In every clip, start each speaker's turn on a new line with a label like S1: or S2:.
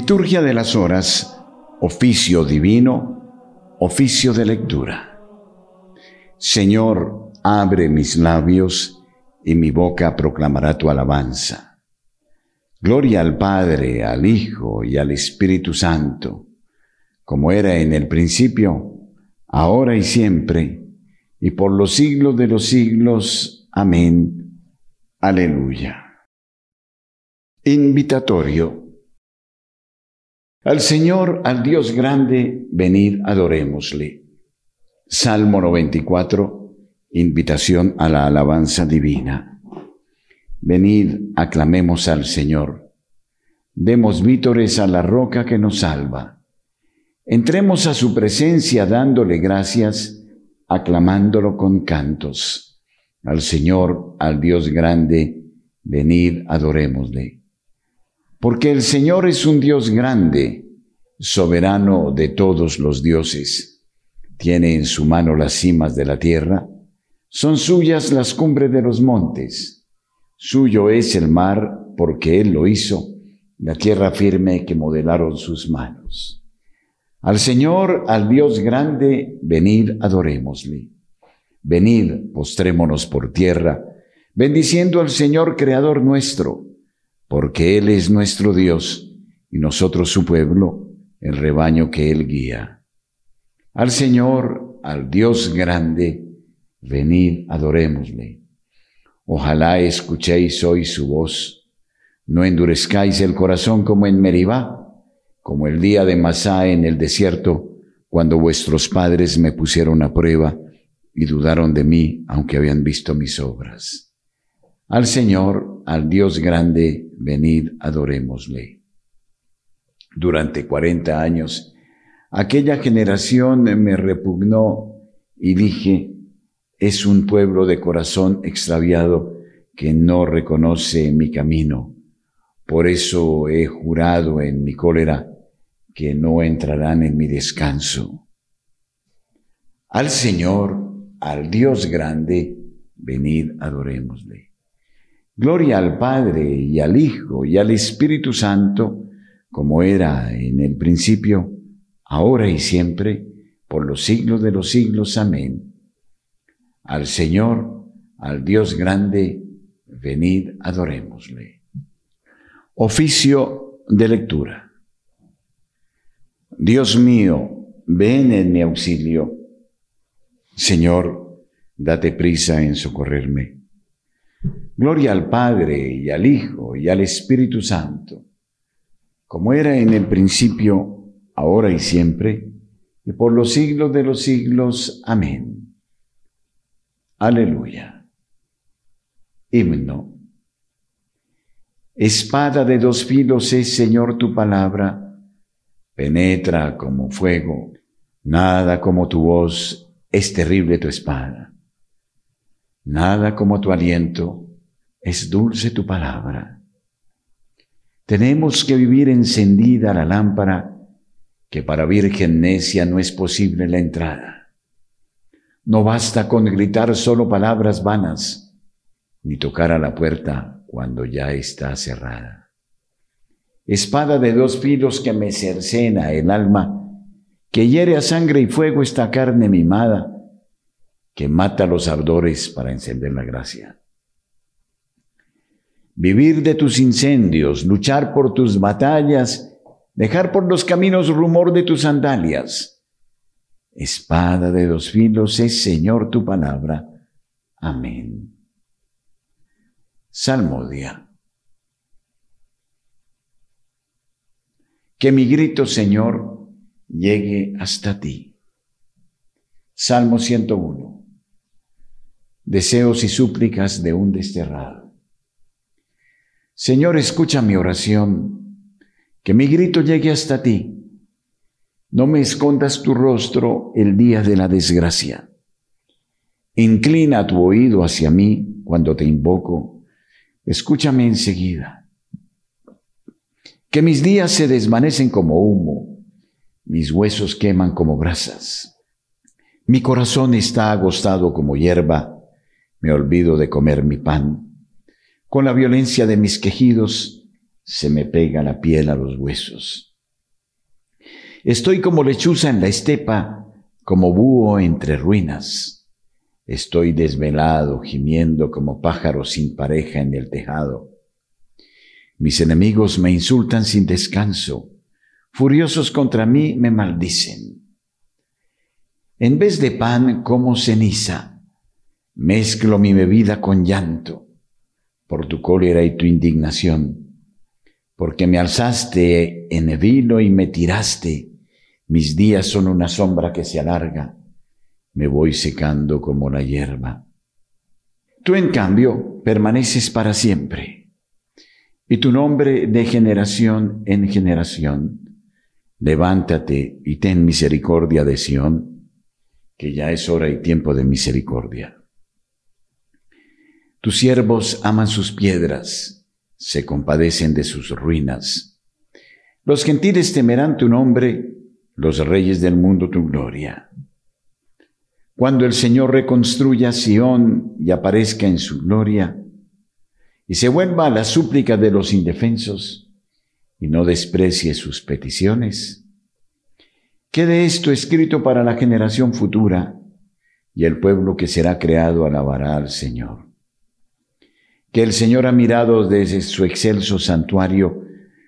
S1: Liturgia de las Horas, oficio divino, oficio de lectura. Señor, abre mis labios y mi boca proclamará tu alabanza. Gloria al Padre, al Hijo y al Espíritu Santo, como era en el principio, ahora y siempre, y por los siglos de los siglos. Amén. Aleluya. Invitatorio. Al Señor, al Dios grande, venid, adorémosle. Salmo 94, invitación a la alabanza divina. Venid, aclamemos al Señor. Demos vítores a la roca que nos salva. Entremos a su presencia dándole gracias, aclamándolo con cantos. Al Señor, al Dios grande, venid, adorémosle. Porque el Señor es un Dios grande, soberano de todos los dioses. Tiene en su mano las cimas de la tierra, son suyas las cumbres de los montes. Suyo es el mar, porque Él lo hizo, la tierra firme que modelaron sus manos. Al Señor, al Dios grande, venid, adorémosle. Venid, postrémonos por tierra, bendiciendo al Señor, Creador nuestro porque Él es nuestro Dios y nosotros su pueblo, el rebaño que Él guía. Al Señor, al Dios grande, venid, adorémosle. Ojalá escuchéis hoy su voz, no endurezcáis el corazón como en Meribá, como el día de Masá en el desierto, cuando vuestros padres me pusieron a prueba y dudaron de mí, aunque habían visto mis obras. Al Señor, al Dios grande, venid, adorémosle. Durante cuarenta años, aquella generación me repugnó y dije, es un pueblo de corazón extraviado que no reconoce mi camino. Por eso he jurado en mi cólera que no entrarán en mi descanso. Al Señor, al Dios grande, venid, adorémosle. Gloria al Padre y al Hijo y al Espíritu Santo, como era en el principio, ahora y siempre, por los siglos de los siglos. Amén. Al Señor, al Dios grande, venid, adorémosle. Oficio de lectura. Dios mío, ven en mi auxilio. Señor, date prisa en socorrerme. Gloria al Padre y al Hijo y al Espíritu Santo, como era en el principio, ahora y siempre, y por los siglos de los siglos. Amén. Aleluya. Himno. Espada de dos filos es, Señor, tu palabra, penetra como fuego, nada como tu voz, es terrible tu espada. Nada como tu aliento, es dulce tu palabra. Tenemos que vivir encendida la lámpara, que para virgen necia no es posible la entrada. No basta con gritar solo palabras vanas, ni tocar a la puerta cuando ya está cerrada. Espada de dos filos que me cercena el alma, que hiere a sangre y fuego esta carne mimada, que mata los ardores para encender la gracia vivir de tus incendios, luchar por tus batallas, dejar por los caminos rumor de tus sandalias. Espada de dos filos es, Señor, tu palabra. Amén. Salmodia. Que mi grito, Señor, llegue hasta ti. Salmo 101. Deseos y súplicas de un desterrado. Señor, escucha mi oración, que mi grito llegue hasta ti. No me escondas tu rostro el día de la desgracia. Inclina tu oído hacia mí cuando te invoco. Escúchame enseguida. Que mis días se desvanecen como humo, mis huesos queman como brasas. Mi corazón está agostado como hierba, me olvido de comer mi pan con la violencia de mis quejidos se me pega la piel a los huesos. Estoy como lechuza en la estepa, como búho entre ruinas. Estoy desvelado, gimiendo como pájaro sin pareja en el tejado. Mis enemigos me insultan sin descanso, furiosos contra mí me maldicen. En vez de pan como ceniza, mezclo mi bebida con llanto, por tu cólera y tu indignación porque me alzaste en vino y me tiraste. Mis días son una sombra que se alarga, me voy secando como la hierba. Tú, en cambio, permaneces para siempre, y tu nombre de generación en generación. Levántate y ten misericordia de Sión, que ya es hora y tiempo de misericordia. Tus siervos aman sus piedras, se compadecen de sus ruinas. Los gentiles temerán tu nombre, los reyes del mundo tu gloria. Cuando el Señor reconstruya Sión y aparezca en su gloria, y se vuelva a la súplica de los indefensos, y no desprecie sus peticiones, quede esto escrito para la generación futura, y el pueblo que será creado alabará al Señor que el Señor ha mirado desde su excelso santuario,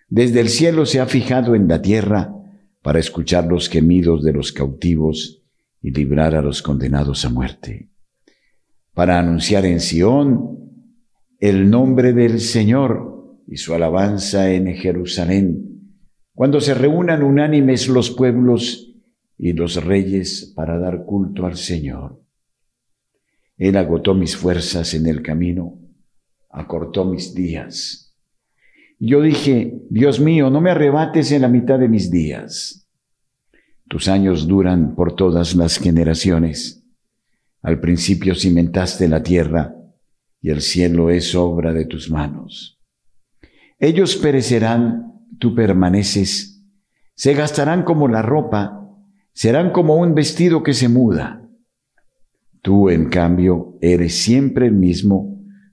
S1: desde el cielo se ha fijado en la tierra para escuchar los gemidos de los cautivos y librar a los condenados a muerte, para anunciar en Sión el nombre del Señor y su alabanza en Jerusalén, cuando se reúnan unánimes los pueblos y los reyes para dar culto al Señor. Él agotó mis fuerzas en el camino, acortó mis días. Yo dije, Dios mío, no me arrebates en la mitad de mis días. Tus años duran por todas las generaciones. Al principio cimentaste la tierra y el cielo es obra de tus manos. Ellos perecerán, tú permaneces, se gastarán como la ropa, serán como un vestido que se muda. Tú, en cambio, eres siempre el mismo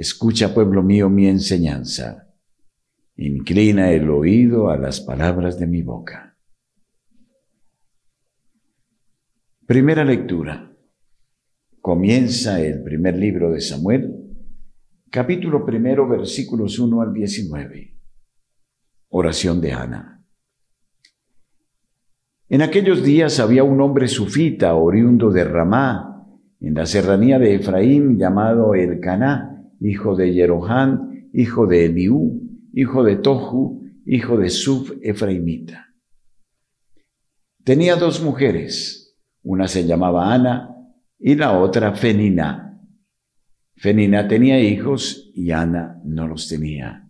S1: Escucha, pueblo mío, mi enseñanza. Inclina el oído a las palabras de mi boca. Primera lectura. Comienza el primer libro de Samuel, capítulo primero, versículos 1 al 19. Oración de Ana. En aquellos días había un hombre sufita, oriundo de Ramá, en la serranía de Efraín, llamado El Caná hijo de Jerohán, hijo de Eliú, hijo de Tohu, hijo de Suf Efraimita. Tenía dos mujeres, una se llamaba Ana y la otra Fenina. Fenina tenía hijos y Ana no los tenía.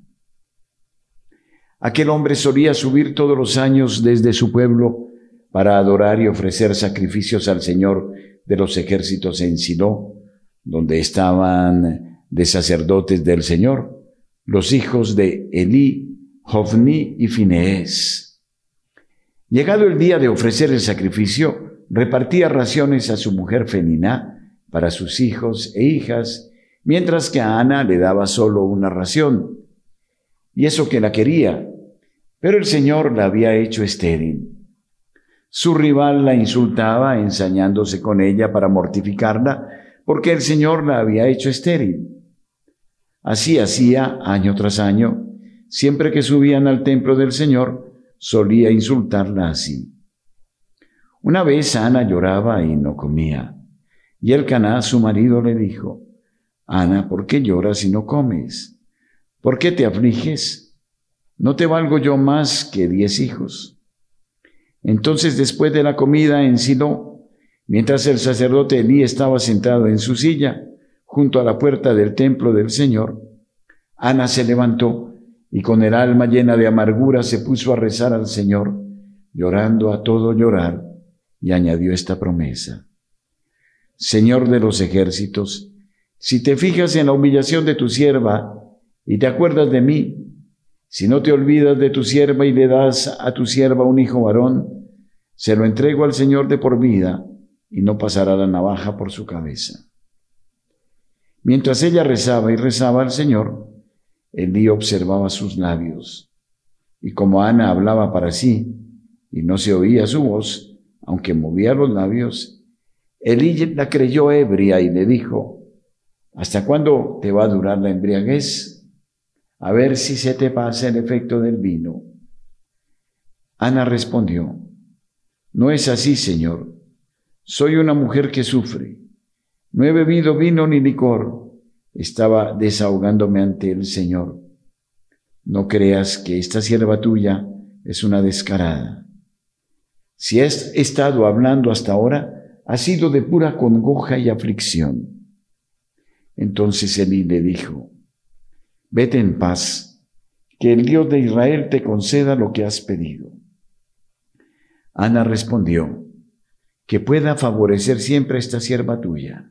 S1: Aquel hombre solía subir todos los años desde su pueblo para adorar y ofrecer sacrificios al Señor de los ejércitos en Silo, donde estaban de sacerdotes del Señor, los hijos de Elí, Jovni y Fineés. Llegado el día de ofrecer el sacrificio, repartía raciones a su mujer Feniná para sus hijos e hijas, mientras que a Ana le daba solo una ración, y eso que la quería, pero el Señor la había hecho estéril. Su rival la insultaba ensañándose con ella para mortificarla, porque el Señor la había hecho estéril. Así hacía año tras año, siempre que subían al templo del Señor, solía insultarla así. Una vez Ana lloraba y no comía, y el Caná, su marido, le dijo, Ana, ¿por qué lloras y no comes? ¿Por qué te afliges? ¿No te valgo yo más que diez hijos? Entonces, después de la comida en Silo, mientras el sacerdote Elí estaba sentado en su silla, junto a la puerta del templo del Señor, Ana se levantó y con el alma llena de amargura se puso a rezar al Señor, llorando a todo llorar, y añadió esta promesa. Señor de los ejércitos, si te fijas en la humillación de tu sierva y te acuerdas de mí, si no te olvidas de tu sierva y le das a tu sierva un hijo varón, se lo entrego al Señor de por vida y no pasará la navaja por su cabeza. Mientras ella rezaba y rezaba al Señor, Elí observaba sus labios. Y como Ana hablaba para sí y no se oía su voz, aunque movía los labios, Elí la creyó ebria y le dijo, ¿Hasta cuándo te va a durar la embriaguez? A ver si se te pasa el efecto del vino. Ana respondió, No es así, Señor. Soy una mujer que sufre. No he bebido vino ni licor. Estaba desahogándome ante el Señor. No creas que esta sierva tuya es una descarada. Si has estado hablando hasta ahora, ha sido de pura congoja y aflicción. Entonces Elí le dijo, vete en paz, que el Dios de Israel te conceda lo que has pedido. Ana respondió, que pueda favorecer siempre esta sierva tuya.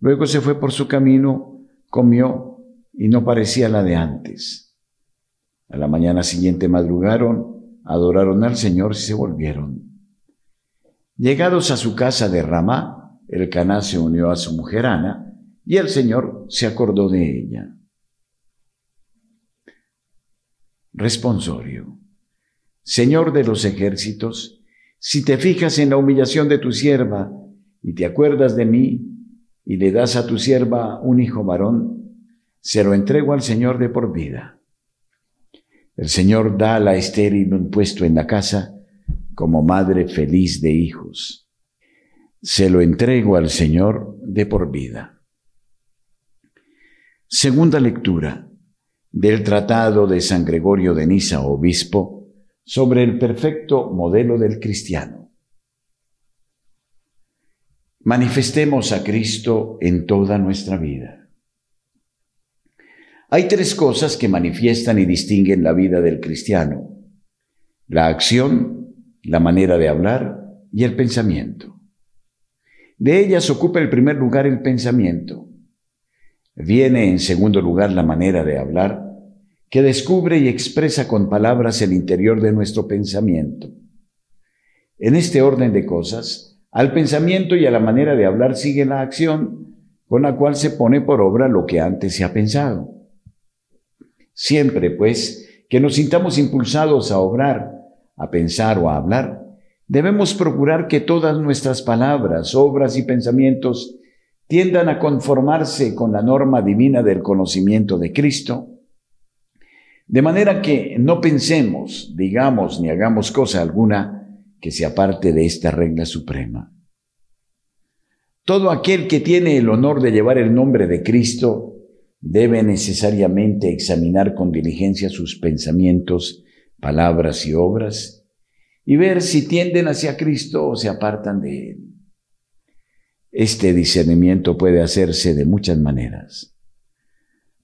S1: Luego se fue por su camino, comió y no parecía la de antes. A la mañana siguiente madrugaron, adoraron al Señor y se volvieron. Llegados a su casa de Ramá, el Caná se unió a su mujer Ana, y el Señor se acordó de ella. Responsorio. Señor de los ejércitos, si te fijas en la humillación de tu sierva y te acuerdas de mí y le das a tu sierva un hijo varón, se lo entrego al Señor de por vida. El Señor da a la estéril un puesto en la casa como madre feliz de hijos. Se lo entrego al Señor de por vida. Segunda lectura del Tratado de San Gregorio de Nisa, obispo, sobre el perfecto modelo del cristiano. Manifestemos a Cristo en toda nuestra vida. Hay tres cosas que manifiestan y distinguen la vida del cristiano. La acción, la manera de hablar y el pensamiento. De ellas ocupa el primer lugar el pensamiento Viene en segundo lugar la manera de hablar, que descubre y expresa con palabras el interior de nuestro pensamiento. En este orden de cosas, al pensamiento y a la manera de hablar sigue la acción con la cual se pone por obra lo que antes se ha pensado. Siempre, pues, que nos sintamos impulsados a obrar, a pensar o a hablar, debemos procurar que todas nuestras palabras, obras y pensamientos tiendan a conformarse con la norma divina del conocimiento de Cristo, de manera que no pensemos, digamos ni hagamos cosa alguna que se aparte de esta regla suprema. Todo aquel que tiene el honor de llevar el nombre de Cristo debe necesariamente examinar con diligencia sus pensamientos, palabras y obras y ver si tienden hacia Cristo o se apartan de Él. Este discernimiento puede hacerse de muchas maneras.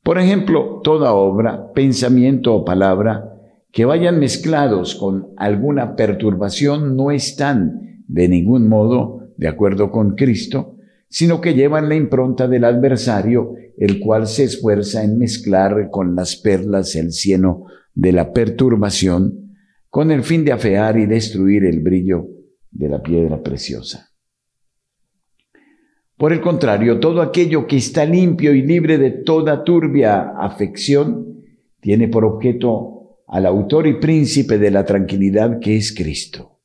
S1: Por ejemplo, toda obra, pensamiento o palabra que vayan mezclados con alguna perturbación no están de ningún modo de acuerdo con Cristo, sino que llevan la impronta del adversario, el cual se esfuerza en mezclar con las perlas el cieno de la perturbación, con el fin de afear y destruir el brillo de la piedra preciosa. Por el contrario, todo aquello que está limpio y libre de toda turbia afección tiene por objeto al autor y príncipe de la tranquilidad que es Cristo.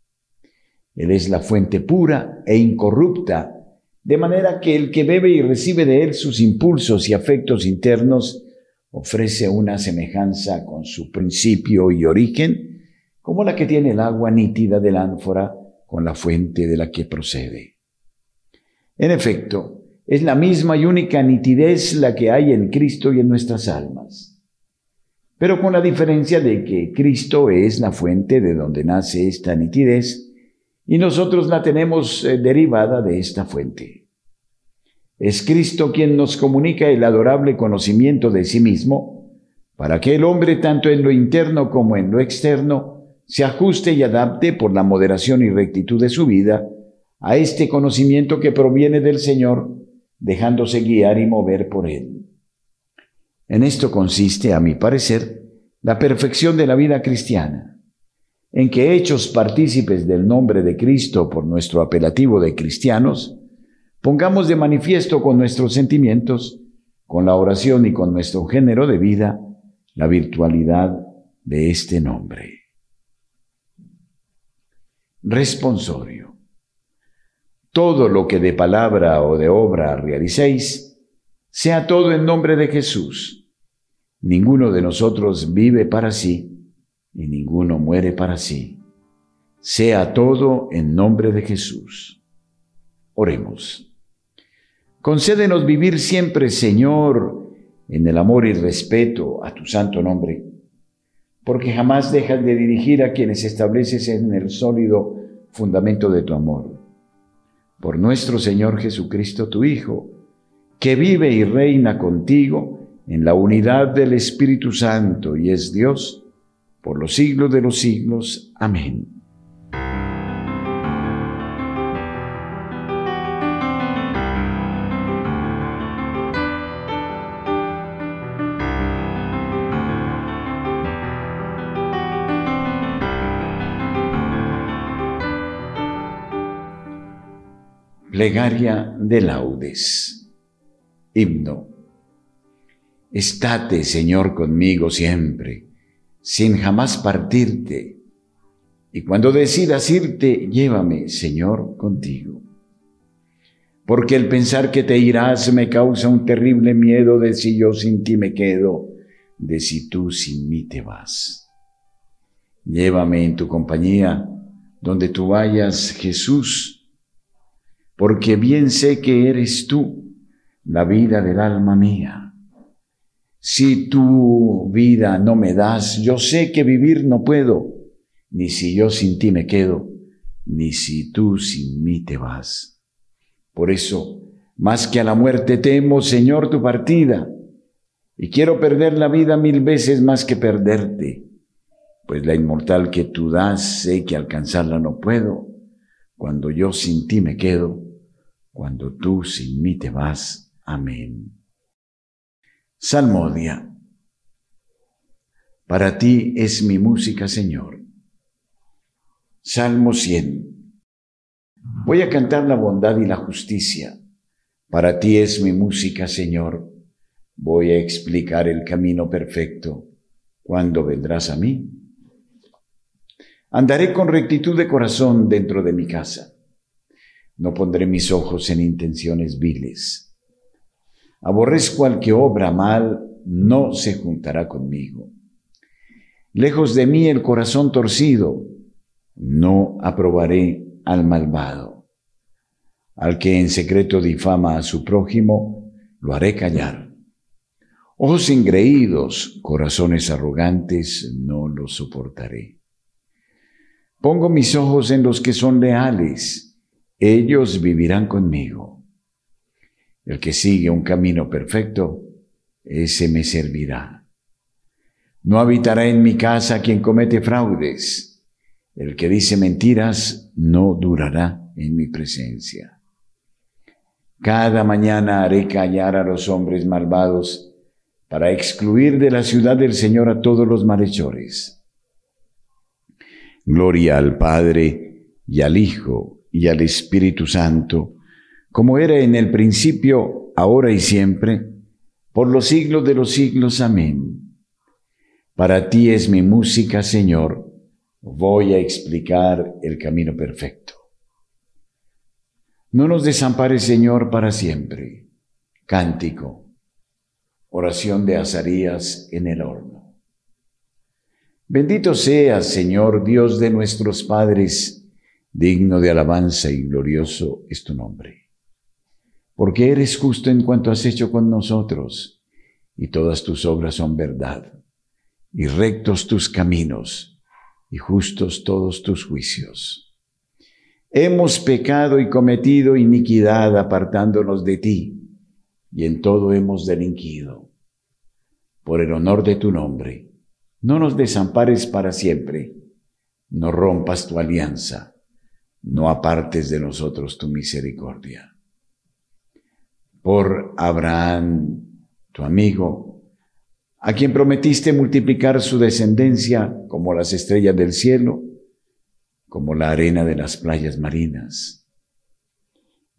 S1: Él es la fuente pura e incorrupta, de manera que el que bebe y recibe de él sus impulsos y afectos internos ofrece una semejanza con su principio y origen, como la que tiene el agua nítida del ánfora con la fuente de la que procede. En efecto, es la misma y única nitidez la que hay en Cristo y en nuestras almas. Pero con la diferencia de que Cristo es la fuente de donde nace esta nitidez y nosotros la tenemos eh, derivada de esta fuente. Es Cristo quien nos comunica el adorable conocimiento de sí mismo para que el hombre, tanto en lo interno como en lo externo, se ajuste y adapte por la moderación y rectitud de su vida a este conocimiento que proviene del Señor, dejándose guiar y mover por Él. En esto consiste, a mi parecer, la perfección de la vida cristiana, en que hechos partícipes del nombre de Cristo por nuestro apelativo de cristianos, pongamos de manifiesto con nuestros sentimientos, con la oración y con nuestro género de vida, la virtualidad de este nombre. Responsorio. Todo lo que de palabra o de obra realicéis, sea todo en nombre de Jesús. Ninguno de nosotros vive para sí y ninguno muere para sí. Sea todo en nombre de Jesús. Oremos. Concédenos vivir siempre, Señor, en el amor y respeto a tu santo nombre, porque jamás dejas de dirigir a quienes estableces en el sólido fundamento de tu amor por nuestro Señor Jesucristo, tu Hijo, que vive y reina contigo en la unidad del Espíritu Santo y es Dios por los siglos de los siglos. Amén. Plegaria de laudes. Himno. Estate, Señor, conmigo siempre, sin jamás partirte. Y cuando decidas irte, llévame, Señor, contigo. Porque el pensar que te irás me causa un terrible miedo de si yo sin ti me quedo, de si tú sin mí te vas. Llévame en tu compañía, donde tú vayas, Jesús, porque bien sé que eres tú la vida del alma mía. Si tu vida no me das, yo sé que vivir no puedo, ni si yo sin ti me quedo, ni si tú sin mí te vas. Por eso, más que a la muerte temo, Señor, tu partida, y quiero perder la vida mil veces más que perderte, pues la inmortal que tú das sé que alcanzarla no puedo, cuando yo sin ti me quedo cuando tú sin mí te vas. Amén. Salmodia. Para ti es mi música, Señor. Salmo 100. Voy a cantar la bondad y la justicia. Para ti es mi música, Señor. Voy a explicar el camino perfecto. ¿Cuándo vendrás a mí? Andaré con rectitud de corazón dentro de mi casa no pondré mis ojos en intenciones viles. Aborrezco al que obra mal, no se juntará conmigo. Lejos de mí el corazón torcido, no aprobaré al malvado. Al que en secreto difama a su prójimo, lo haré callar. Ojos ingreídos, corazones arrogantes, no los soportaré. Pongo mis ojos en los que son leales, ellos vivirán conmigo. El que sigue un camino perfecto, ese me servirá. No habitará en mi casa quien comete fraudes. El que dice mentiras no durará en mi presencia. Cada mañana haré callar a los hombres malvados para excluir de la ciudad del Señor a todos los malhechores. Gloria al Padre y al Hijo y al Espíritu Santo, como era en el principio, ahora y siempre, por los siglos de los siglos. Amén. Para ti es mi música, Señor. Voy a explicar el camino perfecto. No nos desampares, Señor, para siempre. Cántico. Oración de Azarías en el horno. Bendito seas, Señor, Dios de nuestros padres, digno de alabanza y glorioso es tu nombre. Porque eres justo en cuanto has hecho con nosotros, y todas tus obras son verdad, y rectos tus caminos, y justos todos tus juicios. Hemos pecado y cometido iniquidad apartándonos de ti, y en todo hemos delinquido. por el honor de tu nombre. No nos desampares para siempre, no rompas tu alianza, no apartes de nosotros tu misericordia. Por Abraham, tu amigo, a quien prometiste multiplicar su descendencia como las estrellas del cielo, como la arena de las playas marinas.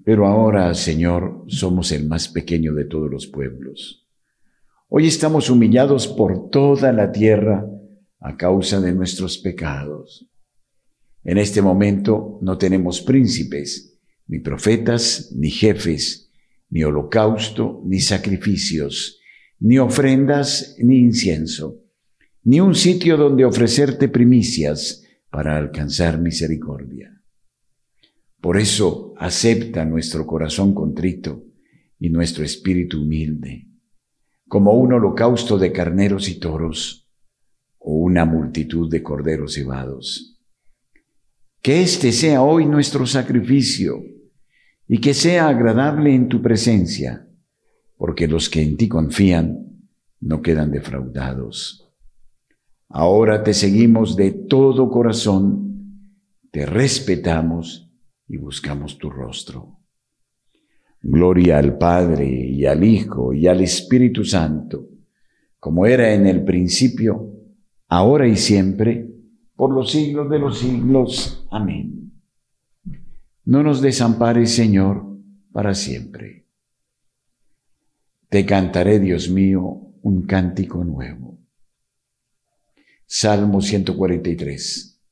S1: Pero ahora, Señor, somos el más pequeño de todos los pueblos. Hoy estamos humillados por toda la tierra a causa de nuestros pecados. En este momento no tenemos príncipes, ni profetas, ni jefes, ni holocausto, ni sacrificios, ni ofrendas, ni incienso, ni un sitio donde ofrecerte primicias, para alcanzar misericordia. Por eso acepta nuestro corazón contrito y nuestro espíritu humilde, como un holocausto de carneros y toros o una multitud de corderos cebados. Que este sea hoy nuestro sacrificio y que sea agradable en tu presencia, porque los que en ti confían no quedan defraudados. Ahora te seguimos de todo corazón, te respetamos y buscamos tu rostro. Gloria al Padre y al Hijo y al Espíritu Santo, como era en el principio, ahora y siempre, por los siglos de los siglos. Amén. No nos desampares, Señor, para siempre. Te cantaré, Dios mío, un cántico nuevo. Salmo 143.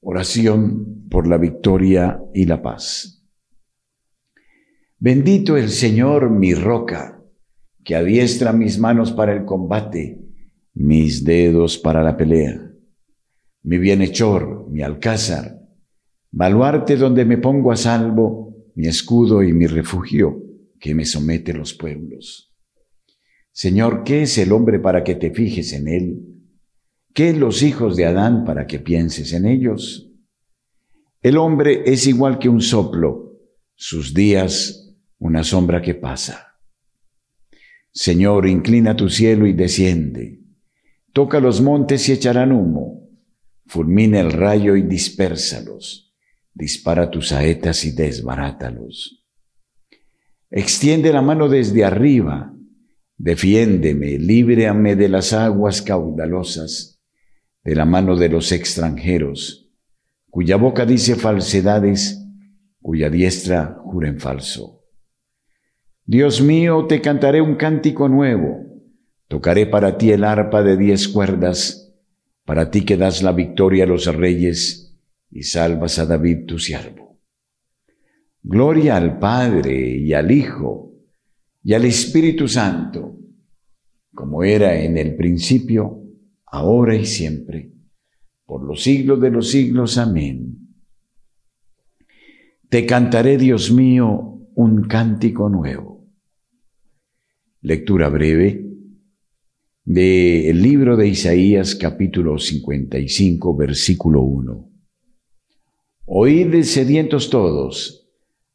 S1: Oración por la victoria y la paz. Bendito el Señor, mi roca, que adiestra mis manos para el combate, mis dedos para la pelea, mi bienhechor, mi alcázar, baluarte donde me pongo a salvo, mi escudo y mi refugio, que me somete los pueblos. Señor, ¿qué es el hombre para que te fijes en él? ¿Qué los hijos de Adán para que pienses en ellos? El hombre es igual que un soplo, sus días una sombra que pasa. Señor, inclina tu cielo y desciende. Toca los montes y echarán humo. Fulmina el rayo y dispérsalos. Dispara tus saetas y desbarátalos. Extiende la mano desde arriba. Defiéndeme, líbrame de las aguas caudalosas de la mano de los extranjeros, cuya boca dice falsedades, cuya diestra jura en falso. Dios mío, te cantaré un cántico nuevo, tocaré para ti el arpa de diez cuerdas, para ti que das la victoria a los reyes y salvas a David tu siervo. Gloria al Padre y al Hijo y al Espíritu Santo, como era en el principio, ahora y siempre, por los siglos de los siglos. Amén. Te cantaré, Dios mío, un cántico nuevo. Lectura breve del libro de Isaías capítulo 55 versículo 1. Oíd sedientos todos,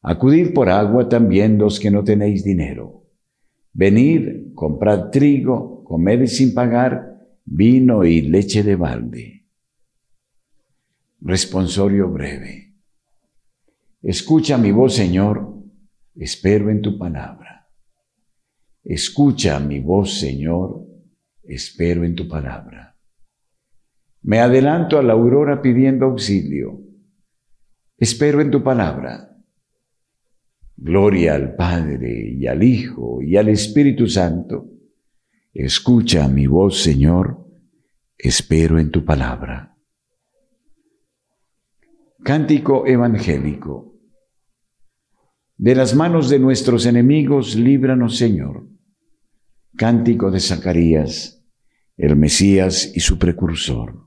S1: acudid por agua también los que no tenéis dinero. Venid, comprad trigo, comed sin pagar, vino y leche de balde. Responsorio breve. Escucha mi voz, Señor, espero en tu palabra. Escucha mi voz, Señor, espero en tu palabra. Me adelanto a la aurora pidiendo auxilio. Espero en tu palabra. Gloria al Padre y al Hijo y al Espíritu Santo Escucha mi voz, Señor, espero en tu palabra. Cántico evangélico. De las manos de nuestros enemigos, líbranos, Señor. Cántico de Zacarías, el Mesías y su precursor.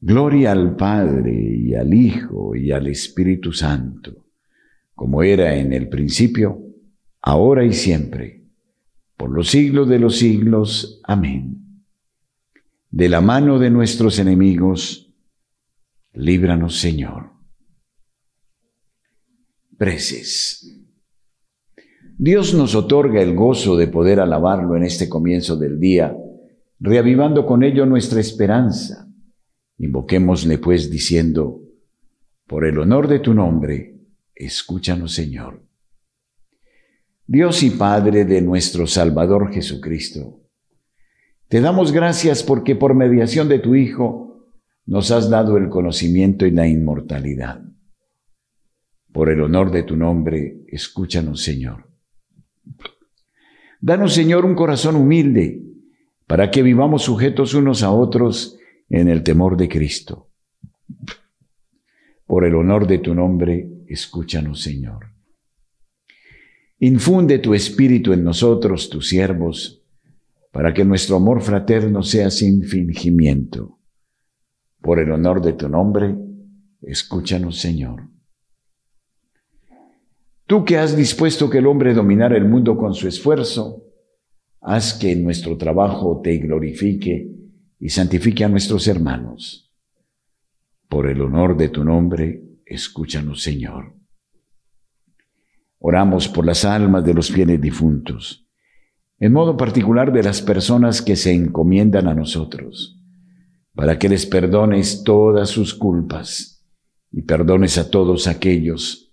S1: Gloria al Padre y al Hijo y al Espíritu Santo, como era en el principio, ahora y siempre, por los siglos de los siglos. Amén. De la mano de nuestros enemigos, líbranos Señor. Preces. Dios nos otorga el gozo de poder alabarlo en este comienzo del día, reavivando con ello nuestra esperanza Invoquémosle pues diciendo, por el honor de tu nombre, escúchanos Señor. Dios y Padre de nuestro Salvador Jesucristo, te damos gracias porque por mediación de tu Hijo nos has dado el conocimiento y la inmortalidad. Por el honor de tu nombre, escúchanos Señor. Danos Señor un corazón humilde para que vivamos sujetos unos a otros en el temor de Cristo. Por el honor de tu nombre, escúchanos, Señor. Infunde tu espíritu en nosotros, tus siervos, para que nuestro amor fraterno sea sin fingimiento. Por el honor de tu nombre, escúchanos, Señor. Tú que has dispuesto que el hombre dominara el mundo con su esfuerzo, haz que nuestro trabajo te glorifique y santifique a nuestros hermanos. Por el honor de tu nombre, escúchanos, Señor. Oramos por las almas de los fieles difuntos, en modo particular de las personas que se encomiendan a nosotros, para que les perdones todas sus culpas y perdones a todos aquellos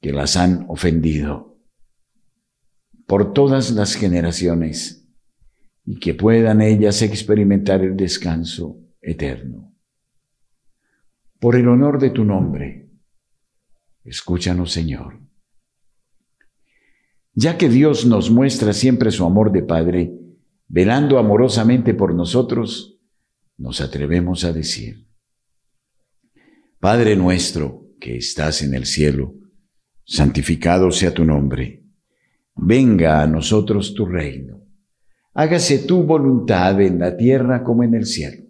S1: que las han ofendido. Por todas las generaciones, y que puedan ellas experimentar el descanso eterno. Por el honor de tu nombre, escúchanos Señor. Ya que Dios nos muestra siempre su amor de Padre, velando amorosamente por nosotros, nos atrevemos a decir, Padre nuestro que estás en el cielo, santificado sea tu nombre, venga a nosotros tu reino hágase tu voluntad en la tierra como en el cielo.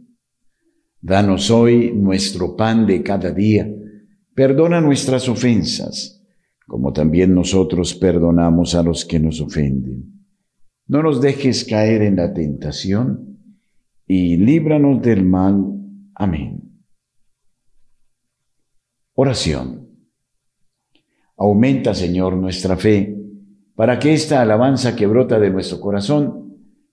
S1: Danos hoy nuestro pan de cada día, perdona nuestras ofensas, como también nosotros perdonamos a los que nos ofenden. No nos dejes caer en la tentación, y líbranos del mal. Amén. Oración. Aumenta, Señor, nuestra fe, para que esta alabanza que brota de nuestro corazón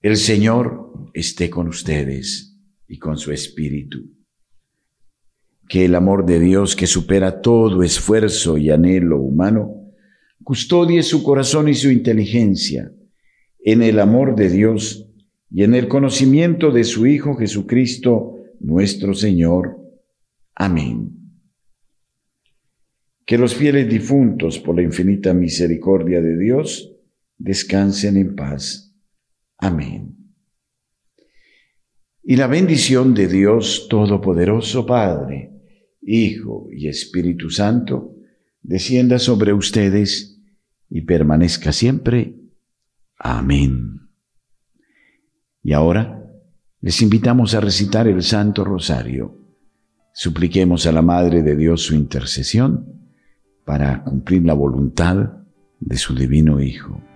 S1: El Señor esté con ustedes y con su espíritu. Que el amor de Dios, que supera todo esfuerzo y anhelo humano, custodie su corazón y su inteligencia en el amor de Dios y en el conocimiento de su Hijo Jesucristo, nuestro Señor. Amén. Que los fieles difuntos, por la infinita misericordia de Dios, descansen en paz. Amén. Y la bendición de Dios Todopoderoso, Padre, Hijo y Espíritu Santo, descienda sobre ustedes y permanezca siempre. Amén. Y ahora les invitamos a recitar el Santo Rosario. Supliquemos a la Madre de Dios su intercesión para cumplir la voluntad de su divino Hijo.